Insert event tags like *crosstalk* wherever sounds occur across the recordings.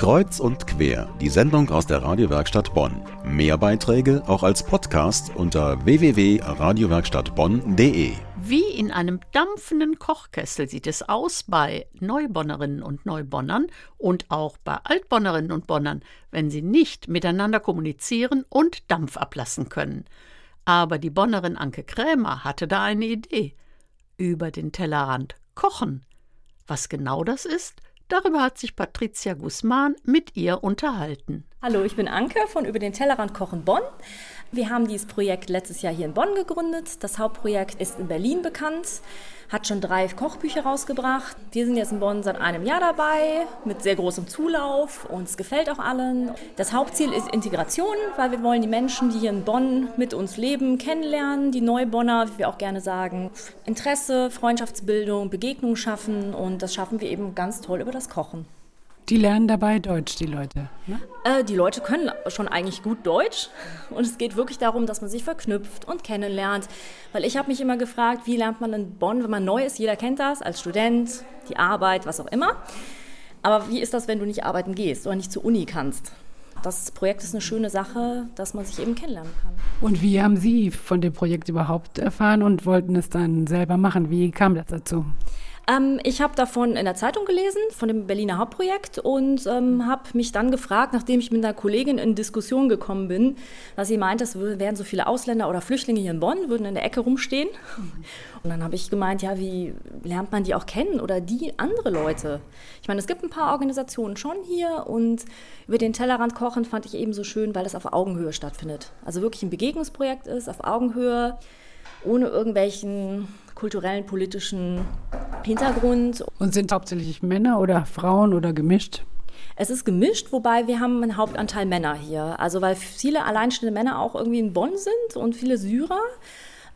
Kreuz und quer, die Sendung aus der Radiowerkstatt Bonn. Mehr Beiträge auch als Podcast unter www.radiowerkstattbonn.de. Wie in einem dampfenden Kochkessel sieht es aus bei Neubonnerinnen und Neubonnern und auch bei Altbonnerinnen und Bonnern, wenn sie nicht miteinander kommunizieren und Dampf ablassen können. Aber die Bonnerin Anke Krämer hatte da eine Idee. Über den Tellerrand kochen. Was genau das ist, darüber hat sich Patricia Guzman mit ihr unterhalten. Hallo, ich bin Anke von Über den Tellerrand Kochen Bonn. Wir haben dieses Projekt letztes Jahr hier in Bonn gegründet. Das Hauptprojekt ist in Berlin bekannt, hat schon drei Kochbücher rausgebracht. Wir sind jetzt in Bonn seit einem Jahr dabei, mit sehr großem Zulauf. Uns gefällt auch allen. Das Hauptziel ist Integration, weil wir wollen die Menschen, die hier in Bonn mit uns leben, kennenlernen. Die Neubonner, wie wir auch gerne sagen, Interesse, Freundschaftsbildung, Begegnung schaffen. Und das schaffen wir eben ganz toll über das Kochen. Die lernen dabei Deutsch, die Leute. Ne? Äh, die Leute können schon eigentlich gut Deutsch. Und es geht wirklich darum, dass man sich verknüpft und kennenlernt. Weil ich habe mich immer gefragt, wie lernt man in Bonn, wenn man neu ist? Jeder kennt das, als Student, die Arbeit, was auch immer. Aber wie ist das, wenn du nicht arbeiten gehst oder nicht zur Uni kannst? Das Projekt ist eine schöne Sache, dass man sich eben kennenlernen kann. Und wie haben Sie von dem Projekt überhaupt erfahren und wollten es dann selber machen? Wie kam das dazu? Ähm, ich habe davon in der Zeitung gelesen, von dem Berliner Hauptprojekt und ähm, habe mich dann gefragt, nachdem ich mit einer Kollegin in Diskussion gekommen bin, dass sie meint, es wären so viele Ausländer oder Flüchtlinge hier in Bonn, würden in der Ecke rumstehen. Und dann habe ich gemeint, ja, wie lernt man die auch kennen oder die andere Leute? Ich meine, es gibt ein paar Organisationen schon hier und über den Tellerrand kochen fand ich eben so schön, weil es auf Augenhöhe stattfindet. Also wirklich ein Begegnungsprojekt ist, auf Augenhöhe ohne irgendwelchen kulturellen, politischen Hintergrund. Und sind hauptsächlich Männer oder Frauen oder gemischt? Es ist gemischt, wobei wir haben einen Hauptanteil Männer hier. Also weil viele alleinstehende Männer auch irgendwie in Bonn sind und viele Syrer.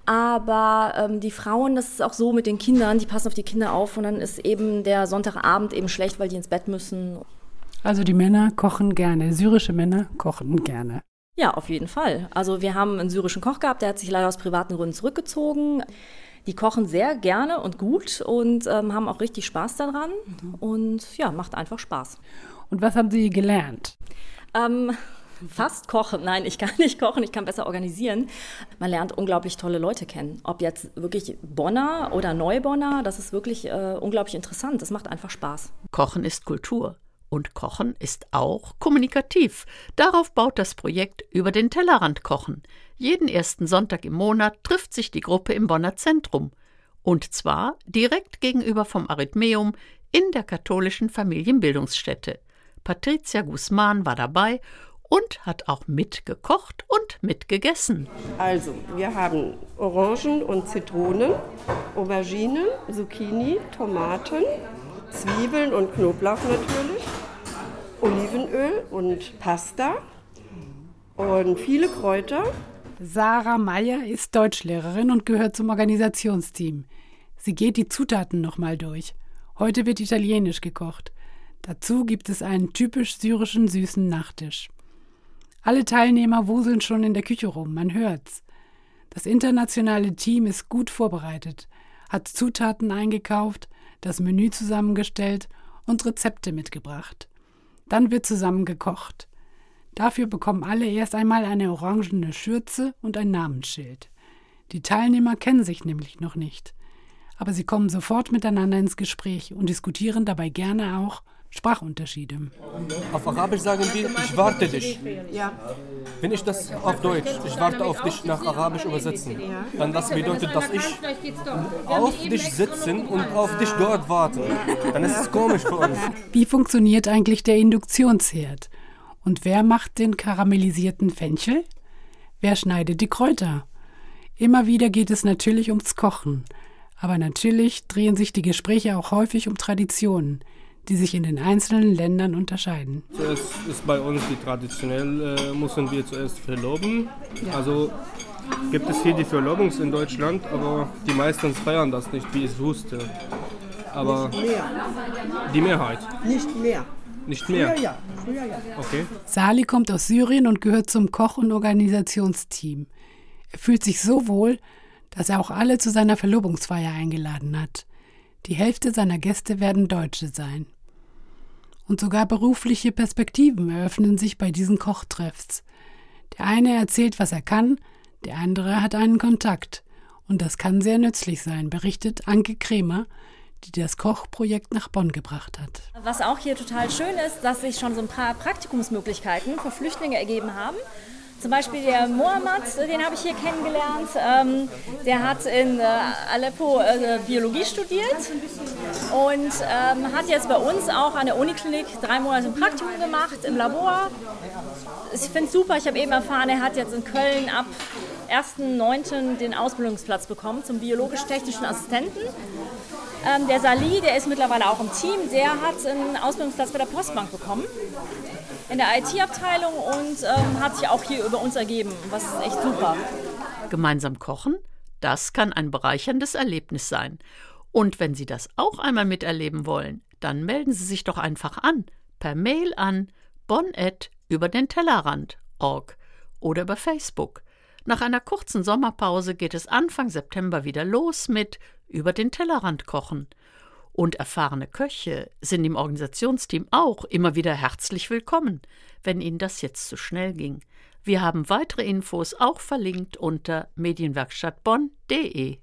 Aber ähm, die Frauen, das ist auch so mit den Kindern, die passen auf die Kinder auf und dann ist eben der Sonntagabend eben schlecht, weil die ins Bett müssen. Also die Männer kochen gerne, syrische Männer kochen gerne. Ja, auf jeden Fall. Also wir haben einen syrischen Koch gehabt, der hat sich leider aus privaten Gründen zurückgezogen. Die kochen sehr gerne und gut und ähm, haben auch richtig Spaß daran. Mhm. Und ja, macht einfach Spaß. Und was haben Sie gelernt? Ähm, fast kochen. Nein, ich kann *laughs* nicht kochen, ich kann besser organisieren. Man lernt unglaublich tolle Leute kennen. Ob jetzt wirklich Bonner oder Neubonner, das ist wirklich äh, unglaublich interessant. Das macht einfach Spaß. Kochen ist Kultur. Und Kochen ist auch kommunikativ. Darauf baut das Projekt über den Tellerrand kochen. Jeden ersten Sonntag im Monat trifft sich die Gruppe im Bonner Zentrum. Und zwar direkt gegenüber vom Arithmeum in der katholischen Familienbildungsstätte. Patricia Guzman war dabei und hat auch mitgekocht und mitgegessen. Also, wir haben Orangen und Zitronen, Auberginen, Zucchini, Tomaten, Zwiebeln und Knoblauch natürlich, Olivenöl und Pasta und viele Kräuter. Sarah Meyer ist Deutschlehrerin und gehört zum Organisationsteam. Sie geht die Zutaten nochmal durch. Heute wird italienisch gekocht. Dazu gibt es einen typisch syrischen süßen Nachtisch. Alle Teilnehmer wuseln schon in der Küche rum, man hört's. Das internationale Team ist gut vorbereitet, hat Zutaten eingekauft, das Menü zusammengestellt und Rezepte mitgebracht. Dann wird zusammen gekocht. Dafür bekommen alle erst einmal eine orangene Schürze und ein Namensschild. Die Teilnehmer kennen sich nämlich noch nicht. Aber sie kommen sofort miteinander ins Gespräch und diskutieren dabei gerne auch Sprachunterschiede. Auf Arabisch sagen wir, ich warte dich. Ja. Wenn ich das auf Deutsch, ich warte auf dich nach Arabisch übersetzen, dann das bedeutet, dass ich auf dich sitzen und auf dich dort warte. Dann ist es komisch für uns. Wie funktioniert eigentlich der Induktionsherd? Und wer macht den karamellisierten Fenchel? Wer schneidet die Kräuter? Immer wieder geht es natürlich ums Kochen. Aber natürlich drehen sich die Gespräche auch häufig um Traditionen die sich in den einzelnen Ländern unterscheiden. Zuerst ist bei uns die traditionell, äh, müssen wir zuerst verloben. Ja. Also gibt es hier die Verlobung in Deutschland, aber die meisten feiern das nicht, wie ich wusste. Aber nicht mehr. die Mehrheit. Nicht mehr. Nicht mehr? Früher ja. Früher ja. Okay. Sali kommt aus Syrien und gehört zum Koch- und Organisationsteam. Er fühlt sich so wohl, dass er auch alle zu seiner Verlobungsfeier eingeladen hat. Die Hälfte seiner Gäste werden Deutsche sein. Und sogar berufliche Perspektiven eröffnen sich bei diesen Kochtreffs. Der eine erzählt, was er kann, der andere hat einen Kontakt. Und das kann sehr nützlich sein, berichtet Anke Kremer, die das Kochprojekt nach Bonn gebracht hat. Was auch hier total schön ist, dass sich schon so ein paar Praktikumsmöglichkeiten für Flüchtlinge ergeben haben. Zum Beispiel der Mohammad, den habe ich hier kennengelernt. Ähm, der hat in äh, Aleppo äh, Biologie studiert und ähm, hat jetzt bei uns auch an der Uniklinik drei Monate ein Praktikum gemacht im Labor. Ich finde es super, ich habe eben erfahren, er hat jetzt in Köln ab 1.9. den Ausbildungsplatz bekommen zum biologisch-technischen Assistenten. Ähm, der Sali, der ist mittlerweile auch im Team, der hat einen Ausbildungsplatz bei der Postbank bekommen in der IT-Abteilung und ähm, hat sich auch hier über uns ergeben. Was ist echt super. Gemeinsam kochen, das kann ein bereicherndes Erlebnis sein. Und wenn Sie das auch einmal miterleben wollen, dann melden Sie sich doch einfach an, per Mail an bonnet über den Tellerrand.org oder über Facebook. Nach einer kurzen Sommerpause geht es Anfang September wieder los mit über den Tellerrand kochen. Und erfahrene Köche sind im Organisationsteam auch immer wieder herzlich willkommen, wenn Ihnen das jetzt zu schnell ging. Wir haben weitere Infos auch verlinkt unter medienwerkstattbonn.de.